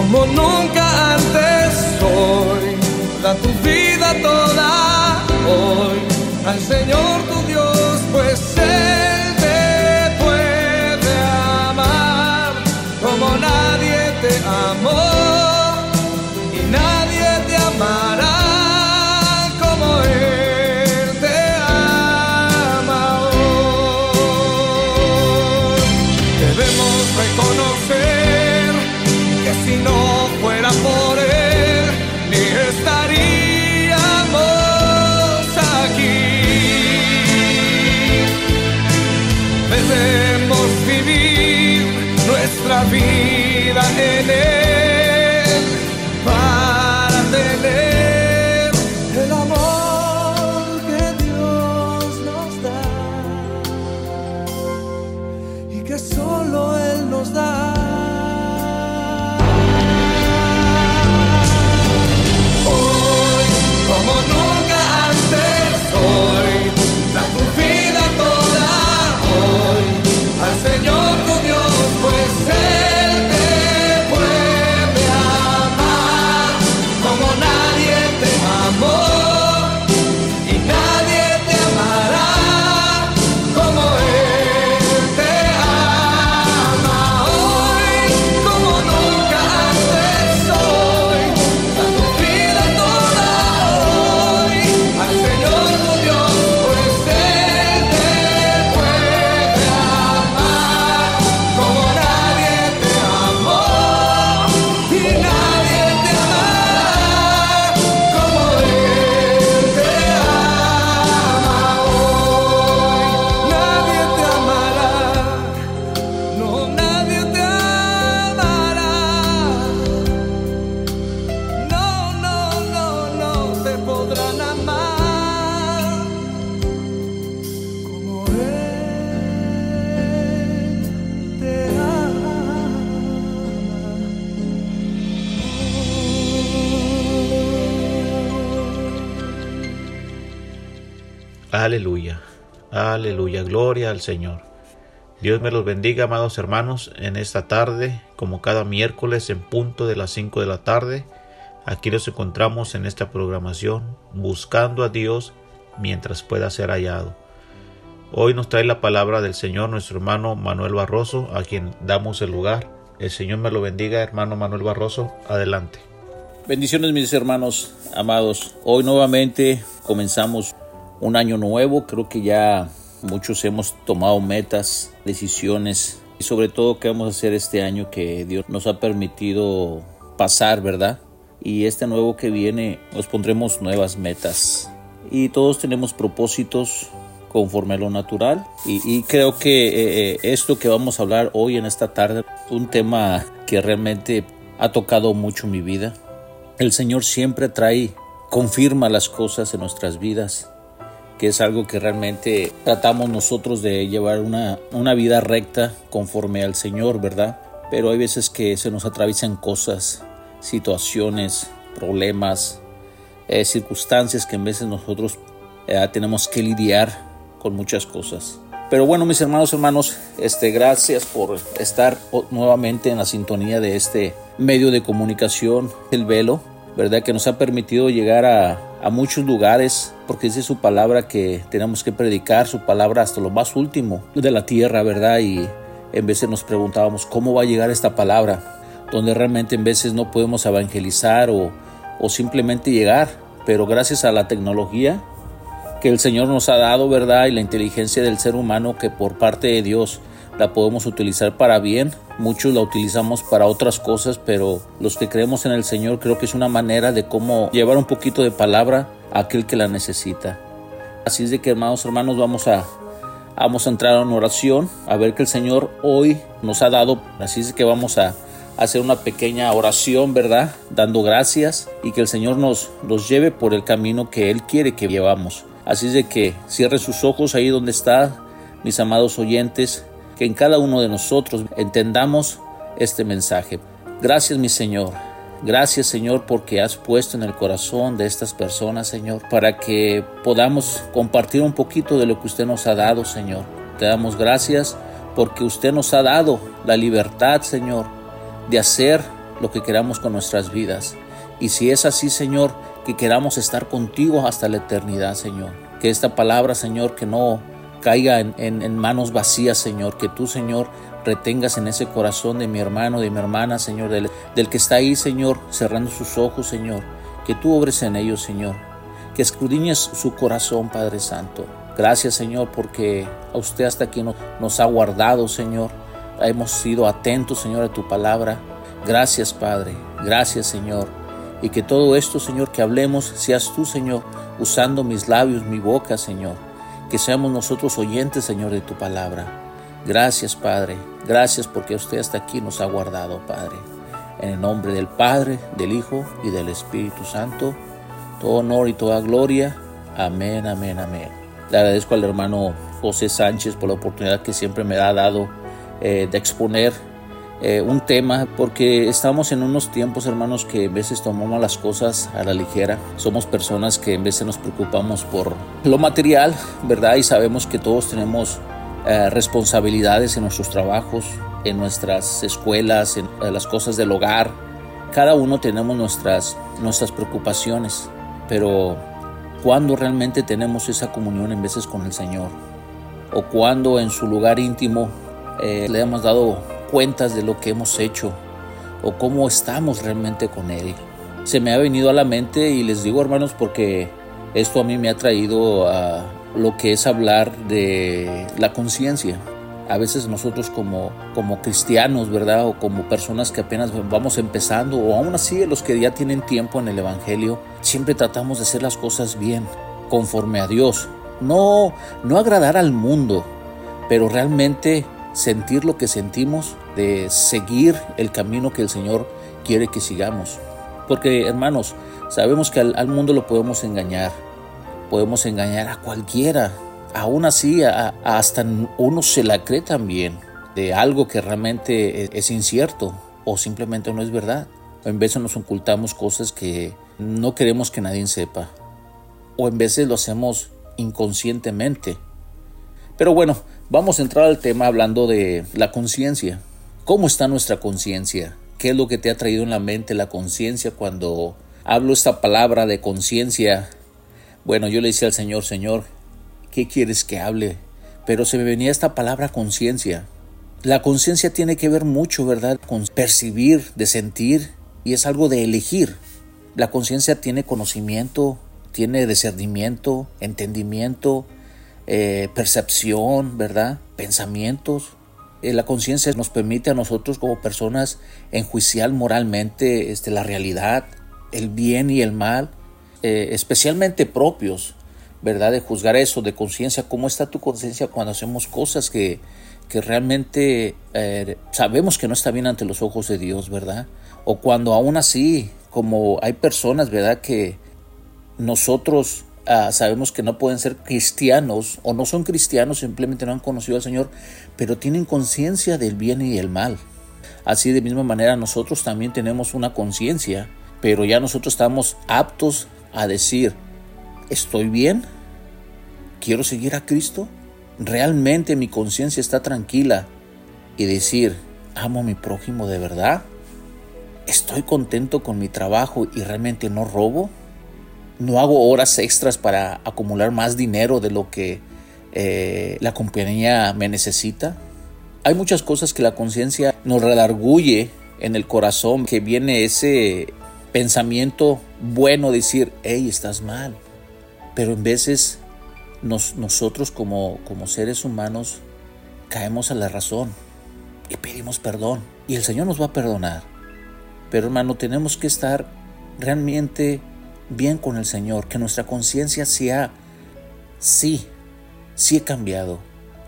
como nunca antes soy, da tu vida toda hoy al Señor tu Dios. Aleluya, aleluya, gloria al Señor. Dios me los bendiga, amados hermanos, en esta tarde, como cada miércoles en punto de las 5 de la tarde. Aquí nos encontramos en esta programación, buscando a Dios mientras pueda ser hallado. Hoy nos trae la palabra del Señor nuestro hermano Manuel Barroso, a quien damos el lugar. El Señor me lo bendiga, hermano Manuel Barroso. Adelante. Bendiciones mis hermanos amados. Hoy nuevamente comenzamos un año nuevo. Creo que ya muchos hemos tomado metas, decisiones y sobre todo qué vamos a hacer este año que Dios nos ha permitido pasar, ¿verdad? Y este nuevo que viene nos pondremos nuevas metas. Y todos tenemos propósitos conforme a lo natural. Y, creo que eh, eh, esto que vamos a hablar hoy en esta tarde, un tema que realmente ha tocado mucho mi vida. El Señor siempre trae, confirma las cosas en nuestras vidas que es algo que realmente tratamos nosotros de llevar una, una vida recta conforme al Señor, ¿verdad? Pero hay veces que se nos atraviesan cosas, situaciones, problemas, eh, circunstancias que en veces nosotros eh, tenemos que lidiar con muchas cosas. Pero bueno, mis hermanos, hermanos, este, gracias por estar nuevamente en la sintonía de este medio de comunicación, el velo, ¿verdad? Que nos ha permitido llegar a, a muchos lugares, porque dice su palabra que tenemos que predicar su palabra hasta lo más último de la tierra, ¿verdad? Y, en veces nos preguntábamos cómo va a llegar esta palabra, donde realmente en veces no podemos evangelizar o, o simplemente llegar, pero gracias a la tecnología que el Señor nos ha dado, ¿verdad? Y la inteligencia del ser humano que por parte de Dios la podemos utilizar para bien. Muchos la utilizamos para otras cosas, pero los que creemos en el Señor creo que es una manera de cómo llevar un poquito de palabra a aquel que la necesita. Así es de que hermanos, hermanos, vamos a vamos a entrar una oración, a ver que el Señor hoy nos ha dado. Así es que vamos a hacer una pequeña oración, ¿verdad? Dando gracias y que el Señor nos, nos lleve por el camino que Él quiere que llevamos. Así es de que cierre sus ojos ahí donde está, mis amados oyentes, que en cada uno de nosotros entendamos este mensaje. Gracias, mi Señor. Gracias Señor porque has puesto en el corazón de estas personas, Señor, para que podamos compartir un poquito de lo que usted nos ha dado, Señor. Te damos gracias porque usted nos ha dado la libertad, Señor, de hacer lo que queramos con nuestras vidas. Y si es así, Señor, que queramos estar contigo hasta la eternidad, Señor. Que esta palabra, Señor, que no caiga en, manos vacías, Señor. Que tú, Señor, retengas en ese corazón de mi hermano, de mi hermana, Señor, del, que está ahí, Señor, cerrando sus ojos, Señor. Que tú obres en ellos, Señor. Que escudriñes su corazón, Padre Santo. Gracias, Señor, porque a usted hasta aquí nos ha guardado, Señor. Hemos sido atentos, Señor, a tu palabra. Gracias, Padre. Gracias, Señor. Y que todo esto, Señor, que hablemos, seas tú, Señor, usando mis labios, mi boca, Señor. Que seamos nosotros oyentes, Señor, de tu palabra. Gracias, Padre. Gracias porque usted hasta aquí nos ha guardado, Padre. En el nombre del Padre, del Hijo y del Espíritu Santo, todo honor y toda gloria. Amén, amén, amén. Le agradezco al hermano José Sánchez por la oportunidad que siempre me ha dado eh, de exponer eh, un tema porque estamos en unos tiempos hermanos que a veces tomamos las cosas a la ligera somos personas que en veces nos preocupamos por lo material verdad y sabemos que todos tenemos eh, responsabilidades en nuestros trabajos, en nuestras escuelas, en, las cosas del hogar. Cada uno tenemos nuestras, nuestras preocupaciones, pero cuando realmente tenemos esa comunión en veces con el Señor? ¿O cuando en su lugar íntimo eh, le hemos dado cuentas de lo que hemos hecho? ¿O cómo estamos realmente con Él? Se me ha venido a la mente y les digo hermanos porque esto a mí me ha traído a lo que es hablar de la conciencia. A veces nosotros como, como cristianos, ¿verdad? O como personas que apenas vamos empezando, o aún así los que ya tienen tiempo en el Evangelio, siempre tratamos de hacer las cosas bien, conforme a Dios. No, no agradar al mundo, pero realmente sentir lo que sentimos, de seguir el camino que el Señor quiere que sigamos. Porque hermanos, sabemos que al, mundo lo podemos engañar, podemos engañar a cualquiera. Aún así, hasta uno se la cree también de algo que realmente e, es, incierto o simplemente no es verdad. En veces nos ocultamos cosas que no queremos que nadie sepa. O en veces lo hacemos inconscientemente. Pero bueno, vamos a entrar al tema hablando de la conciencia. ¿Cómo está nuestra conciencia? ¿Qué es lo que te ha traído en la mente la conciencia cuando hablo esta palabra de conciencia? Bueno, yo le decía al Señor, Señor, ¿qué quieres que hable? Pero se me venía esta palabra conciencia. La conciencia tiene que ver mucho, ¿verdad? Con percibir, de sentir, y es algo de elegir. La conciencia tiene conocimiento, tiene discernimiento, entendimiento, eh, percepción, ¿verdad? Pensamientos. Eh, la conciencia nos permite a nosotros como personas enjuiciar moralmente este, la realidad, el bien y el mal, eh, especialmente propios, ¿verdad? De juzgar eso, de conciencia, cómo está tu conciencia cuando hacemos cosas que, que realmente sabemos que no está bien ante los ojos de Dios, ¿verdad? O cuando aún así, como hay personas, ¿verdad? Que nosotros ah, sabemos que no pueden ser cristianos o no son cristianos, simplemente no han conocido al Señor, pero tienen conciencia del bien y el mal. Así de misma manera nosotros también tenemos una conciencia, pero ya nosotros estamos aptos a decir, ¿estoy bien? ¿Quiero seguir a Cristo? ¿Realmente mi conciencia está tranquila? Y decir, ¿amo a mi prójimo de verdad? ¿Estoy contento con mi trabajo y realmente no robo? ¿No hago horas extras para acumular más dinero de lo que eh, la compañía me necesita? Hay muchas cosas que la conciencia nos redarguye en el corazón, que viene ese pensamiento bueno, decir, hey, estás mal. Pero en veces nosotros como, como seres humanos caemos a la razón y pedimos perdón. Y el Señor nos va a perdonar. Pero hermano, tenemos que estar realmente bien con el Señor, que nuestra conciencia sea, sí, sí he cambiado.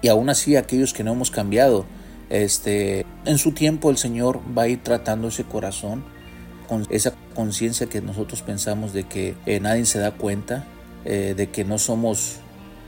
Y aún así aquellos que no hemos cambiado, este, en su tiempo el Señor va a ir tratando ese corazón con esa conciencia que nosotros pensamos de que eh, nadie se da cuenta, eh, de que no somos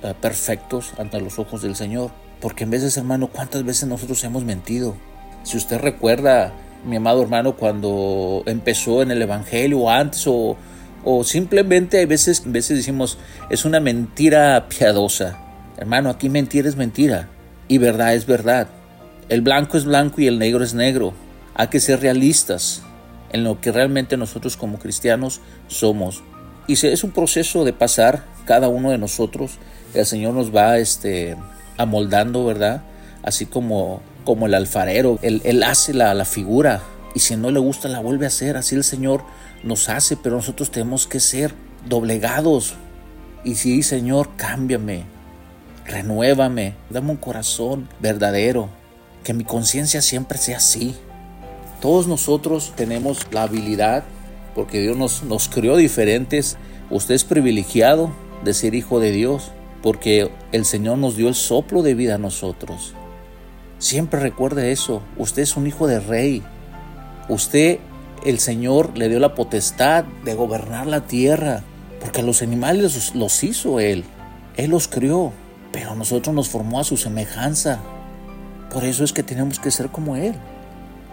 eh, perfectos ante los ojos del Señor. Porque en veces, hermano, ¿cuántas veces nosotros hemos mentido? Si usted recuerda, mi amado hermano, cuando empezó en el Evangelio antes o, o simplemente a veces, a veces decimos, es una mentira piadosa. Hermano, aquí mentira es mentira y verdad es verdad. El blanco es blanco y el negro es negro. Hay que ser realistas en lo que realmente nosotros como cristianos somos. Y es un proceso de pasar cada uno de nosotros. El Señor nos va este, amoldando, ¿verdad? Así como, como el alfarero. Él, él hace la, la figura y si no le gusta la vuelve a hacer. Así el Señor nos hace, pero nosotros tenemos que ser doblegados. Y sí, Señor, cámbiame, renuévame, dame un corazón verdadero, que mi conciencia siempre sea así. Todos nosotros tenemos la habilidad, porque Dios nos, nos creó diferentes. Usted es privilegiado de ser hijo de Dios, porque el Señor nos dio el soplo de vida a nosotros. Siempre recuerde eso, usted es un hijo de rey. Usted, el Señor, le dio la potestad de gobernar la tierra, porque los animales los hizo Él. Él los crió, pero nosotros nos formó a su semejanza. Por eso es que tenemos que ser como Él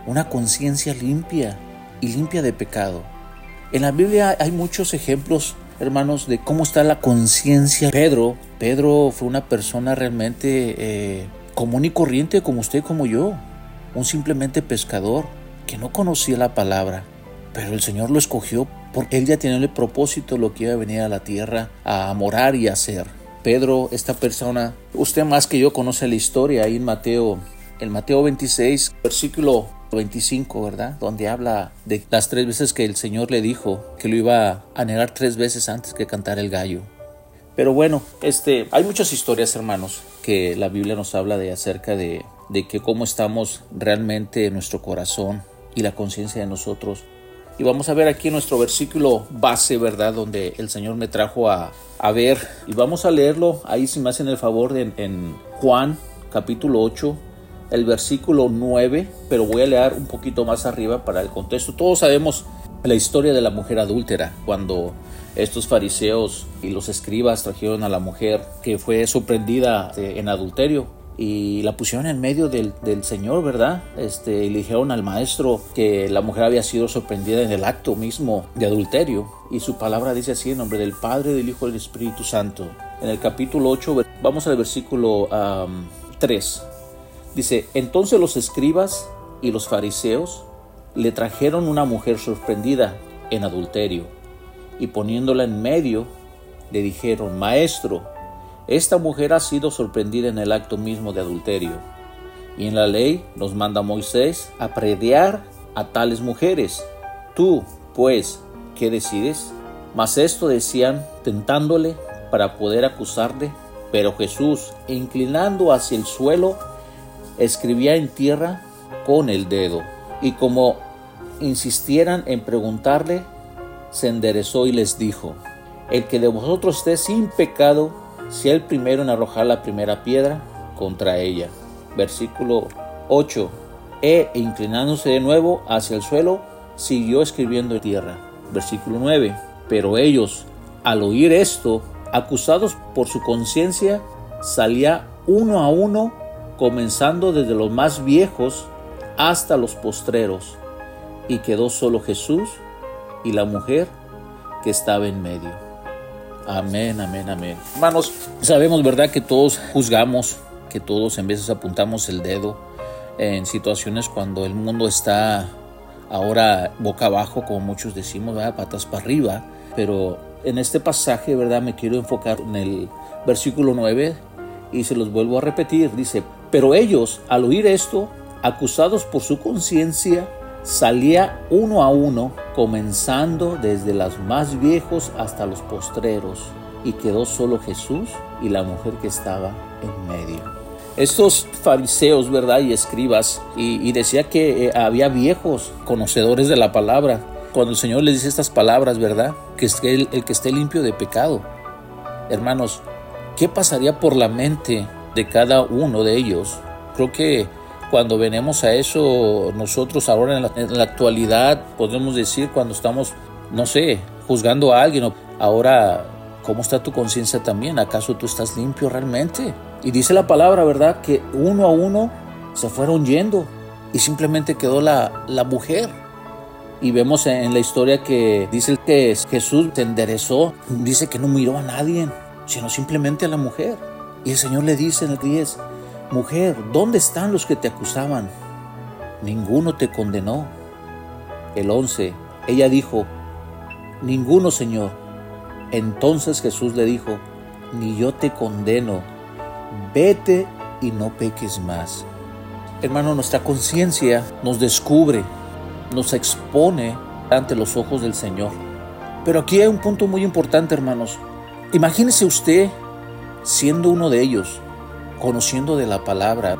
una conciencia limpia y limpia de pecado. En la Biblia hay muchos ejemplos, hermanos, de cómo está la conciencia. Pedro, Pedro fue una persona realmente eh, común y corriente como usted, como yo, un simplemente pescador que no conocía la palabra, pero el Señor lo escogió porque él ya tenía el propósito lo que iba a venir a la tierra a morar y hacer. Pedro, esta persona, usted más que yo conoce la historia ahí en Mateo, en Mateo 26, versículo 25, ¿verdad? Donde habla de las tres veces que el Señor le dijo que lo iba a negar tres veces antes que cantar el gallo. Pero bueno, este, hay muchas historias, hermanos, que la Biblia nos habla de acerca de, de que cómo estamos realmente en nuestro corazón y la conciencia de nosotros. Y vamos a ver aquí nuestro versículo base, ¿verdad? Donde el Señor me trajo a, a ver. Y vamos a leerlo ahí, si me hacen el favor, en, en Juan capítulo 8, el versículo 9, pero voy a leer un poquito más arriba para el contexto. Todos sabemos la historia de la mujer adúltera, cuando estos fariseos y los escribas trajeron a la mujer que fue sorprendida en adulterio y la pusieron en medio del, Señor, ¿verdad? Este, y le dijeron al maestro que la mujer había sido sorprendida en el acto mismo de adulterio. Y su palabra dice así en nombre del Padre, del Hijo y del Espíritu Santo. En el capítulo 8, vamos al versículo 3. Dice, entonces los escribas y los fariseos le trajeron una mujer sorprendida en adulterio y poniéndola en medio, le dijeron, Maestro, esta mujer ha sido sorprendida en el acto mismo de adulterio. Y en la ley nos manda Moisés a prediar a tales mujeres. Tú, pues, ¿qué decides? Mas esto decían tentándole para poder acusarle. Pero Jesús, inclinando hacia el suelo, escribía en tierra con el dedo. Y como insistieran en preguntarle, se enderezó y les dijo, el que de vosotros esté sin pecado, sea el primero en arrojar la primera piedra contra ella. Versículo 8. E inclinándose de nuevo hacia el suelo, siguió escribiendo en tierra. Versículo 9. Pero ellos, al oír esto, acusados por su conciencia, salía uno a uno comenzando desde los más viejos hasta los postreros, y quedó solo Jesús y la mujer que estaba en medio. Amén, amén, amén. Hermanos, sabemos, ¿verdad?, que todos juzgamos, que todos en veces apuntamos el dedo en situaciones cuando el mundo está ahora boca abajo, como muchos decimos, patas para arriba, pero en este pasaje, ¿verdad?, me quiero enfocar en el versículo 9 y se los vuelvo a repetir, dice, pero ellos al oír esto, acusados por su conciencia, salía uno a uno, comenzando desde los más viejos hasta los postreros, y quedó solo Jesús y la mujer que estaba en medio. Estos fariseos, ¿verdad? Y escribas, y, decía que eh, había viejos conocedores de la palabra. Cuando el Señor les dice estas palabras, ¿verdad? Que es el, el que esté limpio de pecado. Hermanos, ¿qué pasaría por la mente de cada uno de ellos? Creo que cuando venemos a eso, nosotros ahora en la, actualidad podemos decir cuando estamos, no sé, juzgando a alguien, ahora, ¿cómo está tu conciencia también? ¿Acaso tú estás limpio realmente? Y dice la palabra, ¿verdad? Que uno a uno se fueron yendo y simplemente quedó la, la mujer. Y vemos en la historia que dice que Jesús se enderezó, dice que no miró a nadie, sino simplemente a la mujer. Y el Señor le dice en el 10, Mujer, ¿dónde están los que te acusaban? Ninguno te condenó. El 11, ella dijo, Ninguno, Señor. Entonces Jesús le dijo, Ni yo te condeno, vete y no peques más. Hermano, nuestra conciencia nos descubre, nos expone ante los ojos del Señor. Pero aquí hay un punto muy importante, hermanos. Imagínese usted siendo uno de ellos, conociendo de la palabra,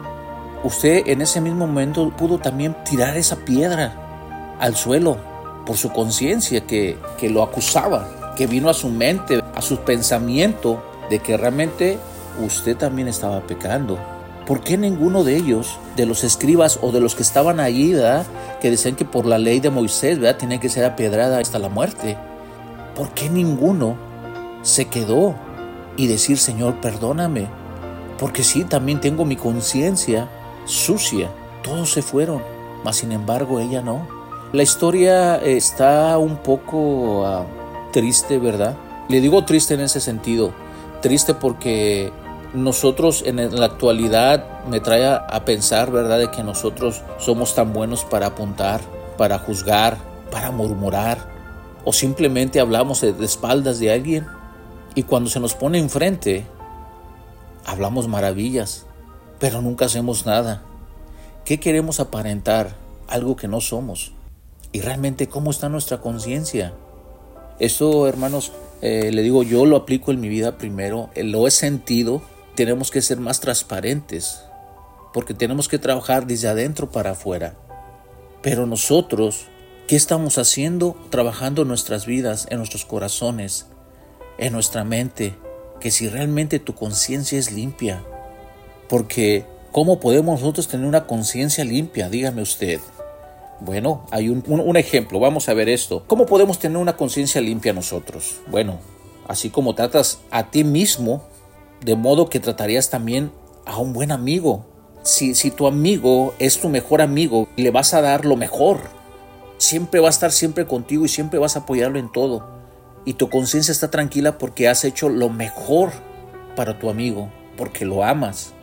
usted en ese mismo momento pudo también tirar esa piedra al suelo por su conciencia que, que lo acusaba, que vino a su mente, a su pensamiento de que realmente usted también estaba pecando. ¿Por qué ninguno de ellos, de los escribas o de los que estaban allí, que decían que por la ley de Moisés ¿verdad? tiene que ser apiedrada hasta la muerte? ¿Por qué ninguno se quedó y decir, Señor, perdóname? Porque sí, también tengo mi conciencia sucia. Todos se fueron, mas sin embargo ella no. La historia está un poco ah, triste, ¿verdad? Le digo triste en ese sentido. Triste porque nosotros en la actualidad me trae a pensar, ¿verdad?, de que nosotros somos tan buenos para apuntar, para juzgar, para murmurar, o simplemente hablamos de espaldas de alguien. Y cuando se nos pone enfrente, hablamos maravillas, pero nunca hacemos nada. ¿Qué queremos aparentar? Algo que no somos. Y realmente, ¿cómo está nuestra conciencia? Esto, hermanos, eh, le digo, yo lo aplico en mi vida primero, lo he sentido, tenemos que ser más transparentes, porque tenemos que trabajar desde adentro para afuera. Pero nosotros, ¿qué estamos haciendo? Trabajando en nuestras vidas, en nuestros corazones, en nuestra mente, que si realmente tu conciencia es limpia. Porque, ¿cómo podemos nosotros tener una conciencia limpia? Dígame usted. Bueno, hay un, ejemplo, vamos a ver esto. ¿Cómo podemos tener una conciencia limpia nosotros? Bueno, así como tratas a ti mismo, de modo que tratarías también a un buen amigo. Si, si tu amigo es tu mejor amigo, le vas a dar lo mejor. Siempre va a estar siempre contigo y siempre vas a apoyarlo en todo y tu conciencia está tranquila porque has hecho lo mejor para tu amigo, porque lo amas.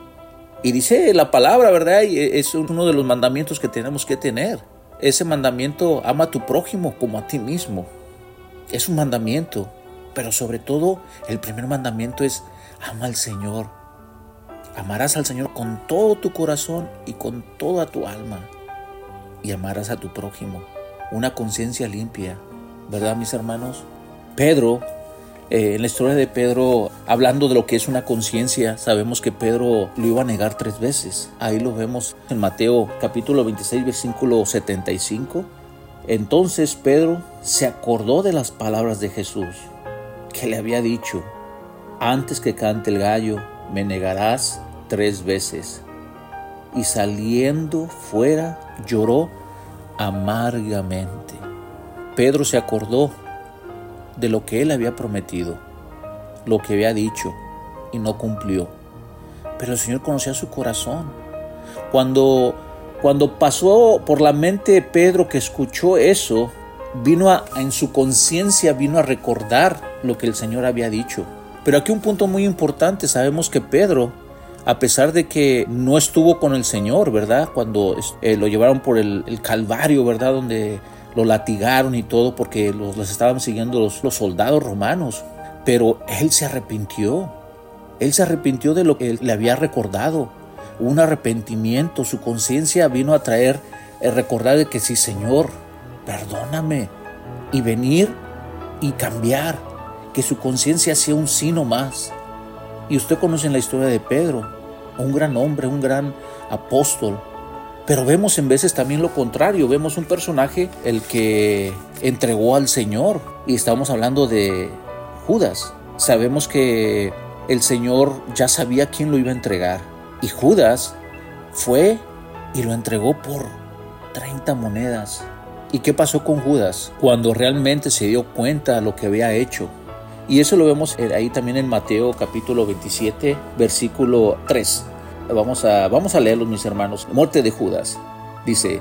Y dice la palabra, ¿verdad? Y es uno de los mandamientos que tenemos que tener. Ese mandamiento, ama a tu prójimo como a ti mismo. Es un mandamiento, pero sobre todo el primer mandamiento es ama al Señor. Amarás al Señor con todo tu corazón y con toda tu alma. Y amarás a tu prójimo. Una conciencia limpia, ¿verdad mis hermanos? Pedro, eh, en la historia de Pedro, hablando de lo que es una conciencia, sabemos que Pedro lo iba a negar tres veces. Ahí lo vemos en Mateo capítulo 26, versículo 75. Entonces Pedro se acordó de las palabras de Jesús, que le había dicho, antes que cante el gallo, me negarás tres veces. Y saliendo fuera, lloró amargamente. Pedro se acordó de lo que él había prometido, lo que había dicho y no cumplió. Pero el Señor conocía su corazón. Cuando, cuando pasó por la mente de Pedro que escuchó eso, vino a, en su conciencia, vino a recordar lo que el Señor había dicho. Pero aquí un punto muy importante, sabemos que Pedro, a pesar de que no estuvo con el Señor, ¿verdad? Cuando eh, lo llevaron por el, el Calvario, ¿verdad? Donde lo latigaron y todo porque los, estaban siguiendo los, los soldados romanos. Pero él se arrepintió. Él se arrepintió de lo que le había recordado. Un arrepentimiento, su conciencia vino a traer el recordar de que sí, Señor, perdóname. Y venir y cambiar, que su conciencia sea un sino más. Y usted conoce la historia de Pedro, un gran hombre, un gran apóstol. Pero vemos en veces también lo contrario, vemos un personaje el que entregó al Señor y estamos hablando de Judas. Sabemos que el Señor ya sabía quién lo iba a entregar y Judas fue y lo entregó por 30 monedas. ¿Y qué pasó con Judas? Cuando realmente se dio cuenta de lo que había hecho. Y eso lo vemos ahí también en Mateo capítulo 27, versículo 3. Vamos a, vamos a leerlo, mis hermanos. Muerte de Judas. Dice,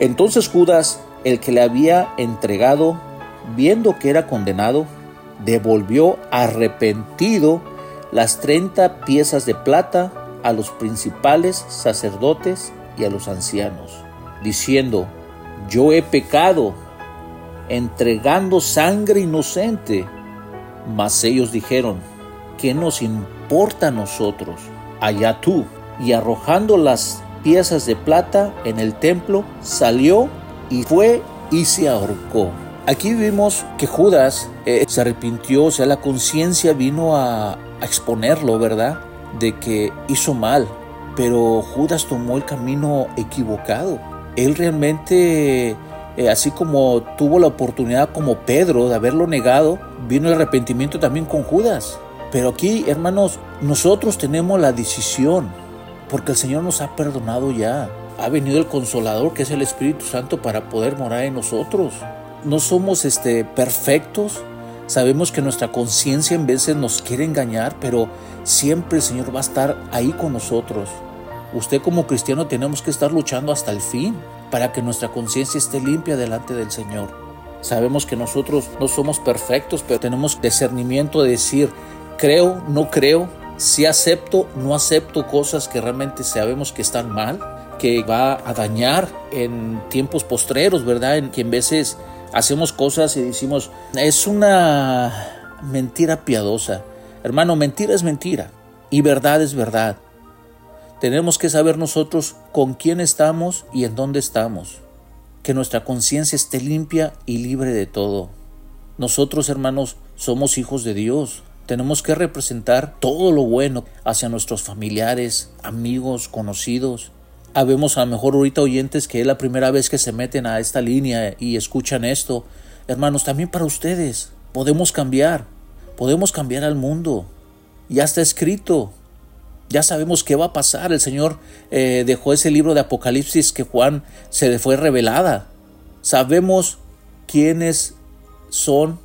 entonces Judas, el que le había entregado, viendo que era condenado, devolvió arrepentido las 30 piezas de plata a los principales sacerdotes y a los ancianos, diciendo, yo he pecado, entregando sangre inocente. Mas ellos dijeron, ¿qué nos importa a nosotros? Allá tú. Y arrojando las piezas de plata en el templo, salió y fue y se ahorcó. Aquí vimos que Judas eh, se arrepintió, o sea, la conciencia vino a, a exponerlo, ¿verdad? De que hizo mal, pero Judas tomó el camino equivocado él realmente, eh, así como tuvo la oportunidad como Pedro de haberlo negado, vino el arrepentimiento también con Judas. Pero aquí, hermanos, nosotros tenemos la decisión, porque el Señor nos ha perdonado ya. Ha venido el consolador, que es el Espíritu Santo, para poder morar en nosotros. No somos este, perfectos, Sabemos que nuestra conciencia en veces nos quiere engañar, pero siempre el Señor va a estar ahí con nosotros. Usted como cristiano tenemos que estar luchando hasta el fin para que nuestra conciencia esté limpia delante del Señor. Sabemos que nosotros no somos perfectos, pero tenemos discernimiento de decir, creo, no creo, si acepto, no acepto cosas que realmente sabemos que están mal, que va a dañar en tiempos postreros, ¿verdad? En que en veces hacemos cosas y decimos, es una mentira piadosa. Hermano, mentira es mentira y verdad es verdad. Tenemos que saber nosotros con quién estamos y en dónde estamos. Que nuestra conciencia esté limpia y libre de todo. Nosotros, hermanos, somos hijos de Dios. Tenemos que representar todo lo bueno hacia nuestros familiares, amigos, conocidos. Habemos a lo mejor ahorita oyentes que es la primera vez que se meten a esta línea y escuchan esto. Hermanos, también para ustedes. Podemos cambiar. Podemos cambiar al mundo. Ya está escrito. Ya sabemos qué va a pasar. El Señor eh, dejó ese libro de Apocalipsis que Juan se le fue revelada. Sabemos quiénes son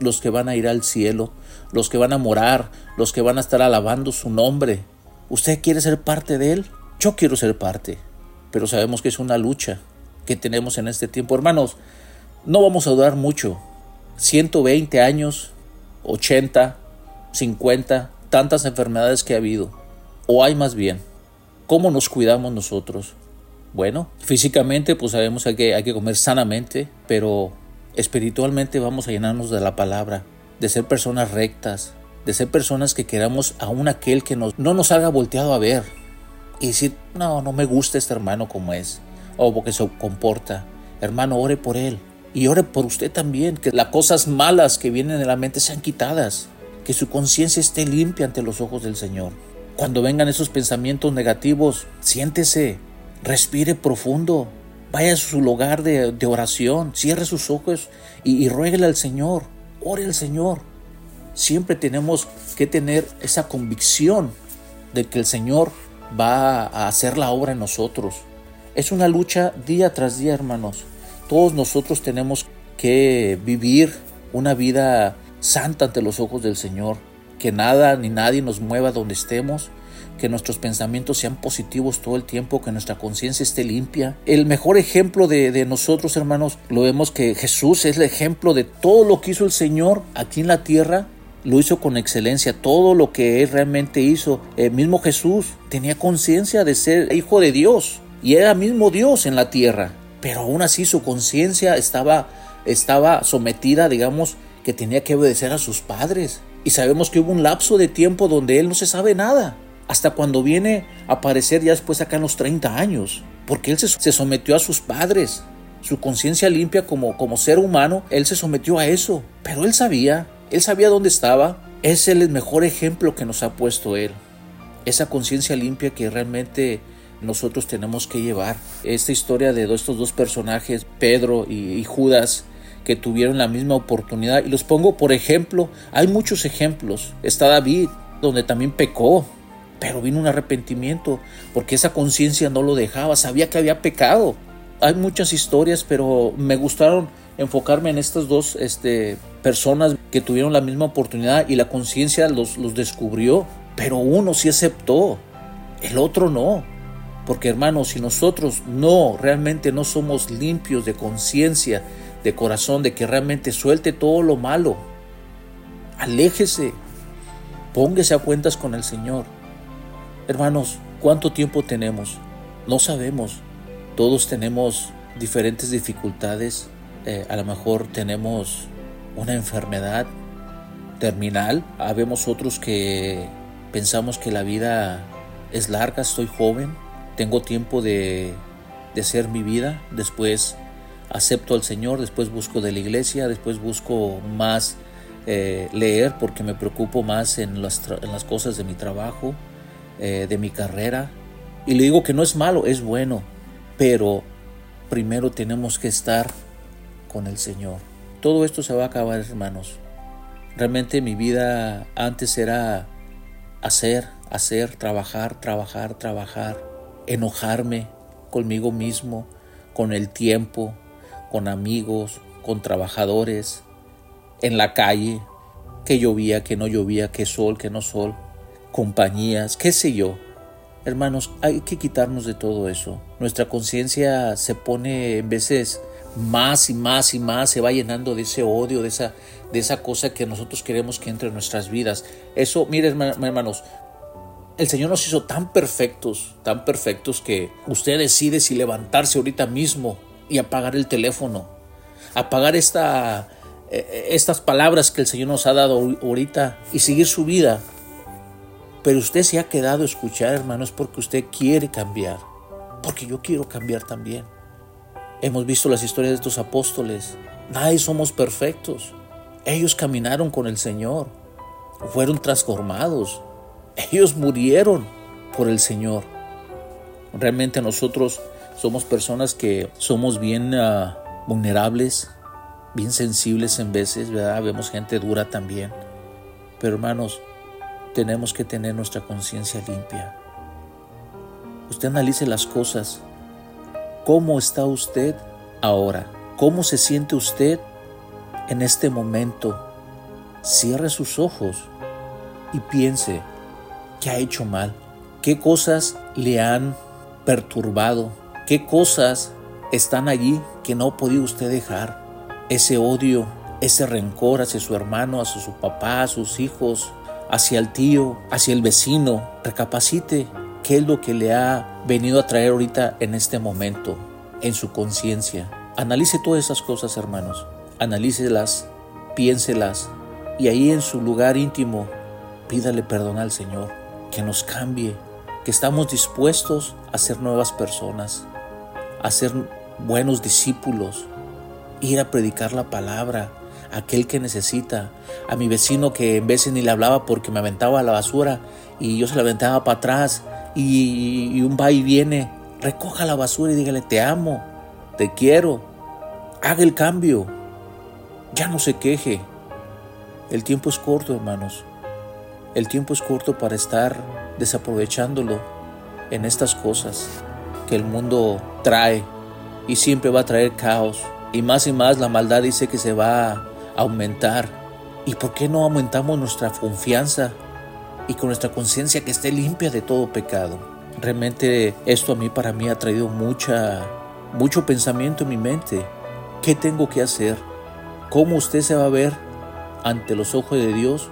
los que van a ir al cielo, los que van a morar, los que van a estar alabando su nombre. ¿Usted quiere ser parte de él? Yo quiero ser parte, pero sabemos que es una lucha que tenemos en este tiempo. Hermanos, no vamos a durar mucho. 120 años, 80, 50, tantas enfermedades que ha habido o hay más bien? ¿Cómo nos cuidamos nosotros? Bueno, físicamente pues sabemos que hay, que comer sanamente, pero espiritualmente vamos a llenarnos de la palabra, de ser personas rectas, de ser personas que queramos aún aquel que nos, no nos haga volteado a ver y decir, no, no me gusta este hermano como es, o porque se comporta. Hermano, ore por él. Y ore por usted también, que las cosas malas que vienen de la mente sean quitadas, que su conciencia esté limpia ante los ojos del Señor. Cuando vengan esos pensamientos negativos, siéntese, respire profundo, vaya a su lugar de, oración, cierre sus ojos y, y al Señor, ore al Señor. Siempre tenemos que tener esa convicción de que el Señor va a hacer la obra en nosotros. Es una lucha día tras día, hermanos. Todos nosotros tenemos que vivir una vida santa ante los ojos del Señor que nada ni nadie nos mueva donde estemos, que nuestros pensamientos sean positivos todo el tiempo, que nuestra conciencia esté limpia. El mejor ejemplo de, nosotros, hermanos, lo vemos que Jesús es el ejemplo de todo lo que hizo el Señor aquí en la tierra. Lo hizo con excelencia, todo lo que Él realmente hizo. El mismo Jesús tenía conciencia de ser hijo de Dios y era mismo Dios en la tierra. Pero aún así su conciencia estaba, estaba sometida, digamos, que tenía que obedecer a sus padres Y sabemos que hubo un lapso de tiempo donde él no se sabe nada. Hasta cuando viene a aparecer ya después acá en los 30 años. Porque él se, sometió a sus padres. Su conciencia limpia como, como ser humano, él se sometió a eso. Pero él sabía, él sabía dónde estaba. Es el mejor ejemplo que nos ha puesto él. Esa conciencia limpia que realmente nosotros tenemos que llevar. Esta historia de estos dos personajes, Pedro y Judas, que tuvieron la misma oportunidad. Y los pongo por ejemplo, hay muchos ejemplos. Está David, donde también pecó, pero vino un arrepentimiento, porque esa conciencia no lo dejaba, sabía que había pecado. Hay muchas historias, pero me gustaron enfocarme en estas dos este, personas que tuvieron la misma oportunidad y la conciencia los, los descubrió, pero uno sí aceptó, el otro no. Porque hermanos, si nosotros no, realmente no somos limpios de conciencia, de corazón, de que realmente suelte todo lo malo. Aléjese, póngase a cuentas con el Señor. Hermanos, ¿cuánto tiempo tenemos? No sabemos. Todos tenemos diferentes dificultades. Eh, a lo mejor tenemos una enfermedad terminal. Habemos otros que pensamos que la vida es larga, estoy joven, tengo tiempo de, de hacer mi vida. Después acepto al Señor, después busco de la iglesia, después busco más eh, leer porque me preocupo más en las, en las cosas de mi trabajo, eh, de mi carrera. Y le digo que no es malo, es bueno, pero primero tenemos que estar con el Señor. Todo esto se va a acabar, hermanos. Realmente mi vida antes era hacer, hacer, trabajar, trabajar, trabajar, enojarme conmigo mismo, con el tiempo, con amigos, con trabajadores, en la calle, que llovía, que no llovía, que sol, que no sol, compañías, qué sé yo. Hermanos, hay que quitarnos de todo eso. Nuestra conciencia se pone en veces más y más y más, se va llenando de ese odio, de esa, de esa cosa que nosotros queremos que entre en nuestras vidas. Eso, miren hermanos, el Señor nos hizo tan perfectos, tan perfectos que usted decide si levantarse ahorita mismo y apagar el teléfono, apagar esta, eh, estas palabras que el Señor nos ha dado ahorita y seguir su vida. Pero usted se ha quedado a escuchar, hermanos, porque usted quiere cambiar, porque yo quiero cambiar también. Hemos visto las historias de estos apóstoles. Nadie somos perfectos. Ellos caminaron con el Señor, fueron transformados, ellos murieron por el Señor. Realmente nosotros somos personas que somos bien ah, vulnerables, bien sensibles en veces, ¿verdad? Vemos gente dura también. Pero hermanos, tenemos que tener nuestra conciencia limpia. Usted analice las cosas. ¿Cómo está usted ahora? ¿Cómo se siente usted en este momento? Cierre sus ojos y piense qué ha hecho mal, qué cosas le han perturbado, ¿Qué cosas están allí que no podía usted dejar? Ese odio, ese rencor hacia su hermano, hacia su papá, a sus hijos, hacia el tío, hacia el vecino. Recapacite qué es lo que le ha venido a traer ahorita en este momento, en su conciencia. Analice todas esas cosas, hermanos. Analícelas, piénselas y ahí en su lugar íntimo pídale perdón al Señor, que nos cambie, que estamos dispuestos a ser nuevas personas, a ser buenos discípulos, ir a predicar la palabra aquel que necesita, a mi vecino que en veces ni le hablaba porque me aventaba la basura y yo se la aventaba para atrás y, un va y viene, recoja la basura y dígale te amo, te quiero, haga el cambio, ya no se queje. El tiempo es corto, hermanos. El tiempo es corto para estar desaprovechándolo en estas cosas que el mundo trae y siempre va a traer caos. Y más y más la maldad dice que se va aumentar. ¿Y por qué no aumentamos nuestra confianza y con nuestra conciencia que esté limpia de todo pecado? Realmente esto a mí para mí ha traído mucha mucho pensamiento en mi mente. ¿Qué tengo que hacer? ¿Cómo usted se va a ver ante los ojos de Dios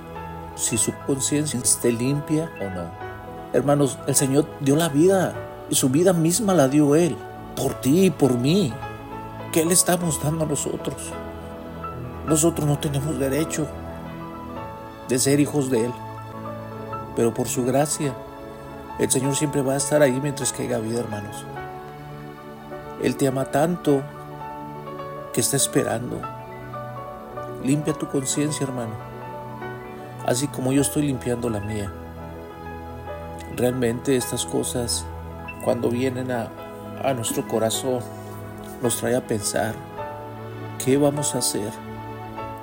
si su conciencia esté limpia o no? Hermanos, el Señor dio la vida y su vida misma la dio Él, por ti y por mí. ¿Qué le estamos dando a nosotros? Nosotros no tenemos derecho. de ser hijos de Él. Pero por su gracia, el Señor siempre va a estar ahí mientras que haya vida, hermanos. Él te ama tanto que está esperando. Limpia tu conciencia, hermano. Así como yo estoy limpiando la mía. Realmente estas cosas, cuando vienen a, a nuestro corazón, nos trae a pensar, ¿qué vamos a hacer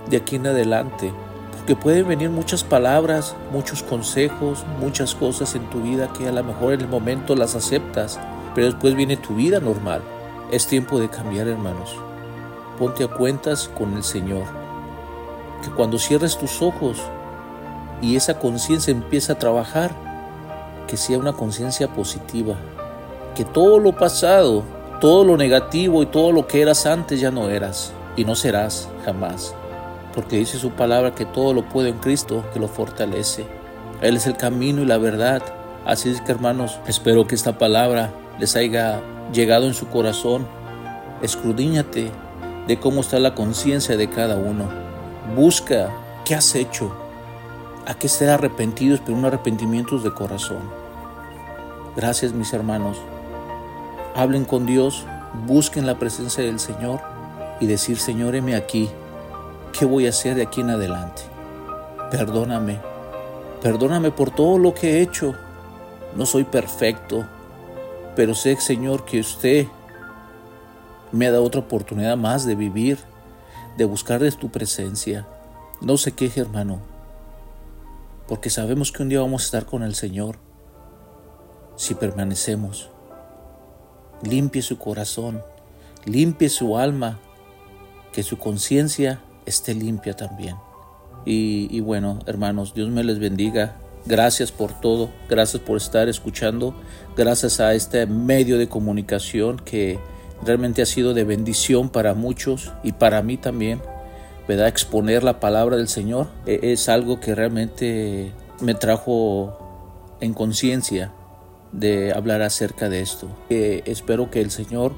de aquí en adelante? Porque pueden venir muchas palabras, muchos consejos, muchas cosas en tu vida que a lo mejor en el momento las aceptas, pero después viene tu vida normal. Es tiempo de cambiar, hermanos. Ponte a cuentas con el Señor. Que cuando cierres tus ojos y esa conciencia empieza a trabajar, que sea una conciencia positiva. Que todo lo pasado, todo lo negativo y todo lo que eras antes ya no eras y no serás jamás. Porque dice su palabra que todo lo puede en Cristo que lo fortalece. Él es el camino y la verdad. Así es que hermanos, espero que esta palabra les haya llegado en su corazón, escudíñate de cómo está la conciencia de cada uno. Busca qué has hecho, a qué estar arrepentidos, pero un arrepentimiento de corazón. Gracias mis hermanos. Hablen con Dios, busquen la presencia del Señor y decir, Señor, heme aquí. ¿Qué voy a hacer de aquí en adelante? Perdóname. Perdóname por todo lo que he hecho. No soy perfecto, pero sé, Señor, que usted me dado otra oportunidad más de vivir, de buscar de tu presencia. No se queje, hermano, porque sabemos que un día vamos a estar con el Señor si permanecemos. Limpie su corazón, limpie su alma, que su conciencia esté limpia también. Y, bueno, hermanos, Dios me les bendiga. Gracias por todo, gracias por estar escuchando, gracias a este medio de comunicación que realmente ha sido de bendición para muchos y para mí también. ¿Verdad? Exponer la palabra del Señor e, es algo que realmente me trajo en conciencia de hablar acerca de esto. espero que el Señor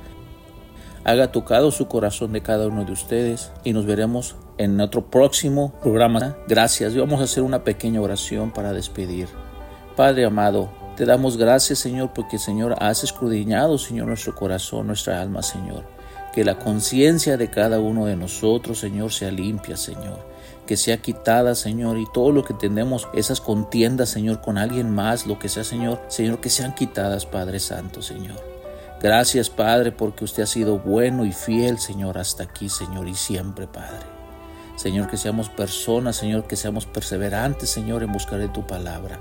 haga tocado su corazón de cada uno de ustedes y nos veremos en otro próximo programa. Gracias. Y vamos a hacer una pequeña oración para despedir. Padre amado, te damos gracias, Señor, porque, Señor, has escudriñado, Señor, nuestro corazón, nuestra alma, Señor. Que la conciencia de cada uno de nosotros, Señor, sea limpia, Señor. Que sea quitada, Señor, y todo lo que tenemos, esas contiendas, Señor, con alguien más, lo que sea, Señor, Señor, que sean quitadas, Padre Santo, Señor. Gracias, Padre, porque usted ha sido bueno y fiel, Señor, hasta aquí, Señor, y siempre, Padre. Señor, que seamos personas, Señor, que seamos perseverantes, Señor, en buscar tu palabra.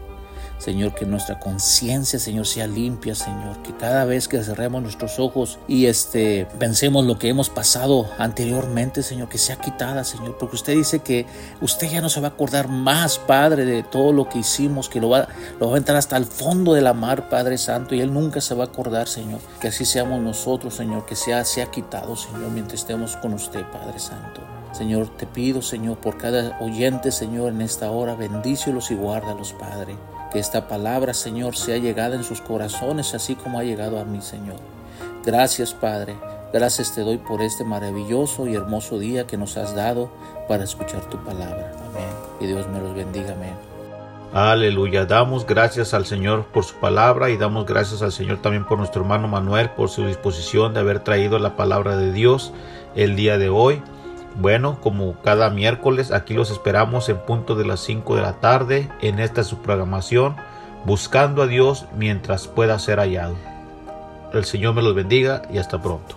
Señor, que nuestra conciencia, Señor, sea limpia, Señor, que cada vez que cerremos nuestros ojos y este pensemos lo que hemos pasado anteriormente, Señor, que sea quitada, Señor, porque usted dice que usted ya no se va a acordar más, Padre, de todo lo que hicimos, que lo va, lo va a entrar hasta el fondo de la mar, Padre Santo, y Él nunca se va a acordar, Señor, que así seamos nosotros, Señor, que sea, sea quitado, Señor, mientras estemos con usted, Padre Santo. Señor, te pido, Señor, por cada oyente, Señor, en esta hora, bendícelos y guárdalos, Padre. Que esta palabra, Señor, sea llegada en sus corazones, así como ha llegado a mí, Señor. Gracias, Padre. Gracias te doy por este maravilloso y hermoso día que nos has dado para escuchar tu palabra. Amén. Y Dios me los bendiga. Amén. Aleluya. Damos gracias al Señor por su palabra y damos gracias al Señor también por nuestro hermano Manuel por su disposición de haber traído la palabra de Dios el día de hoy. Bueno, como cada miércoles, aquí los esperamos en punto de las 5 de la tarde en esta su programación, buscando a Dios mientras pueda ser hallado. El Señor me los bendiga y hasta pronto.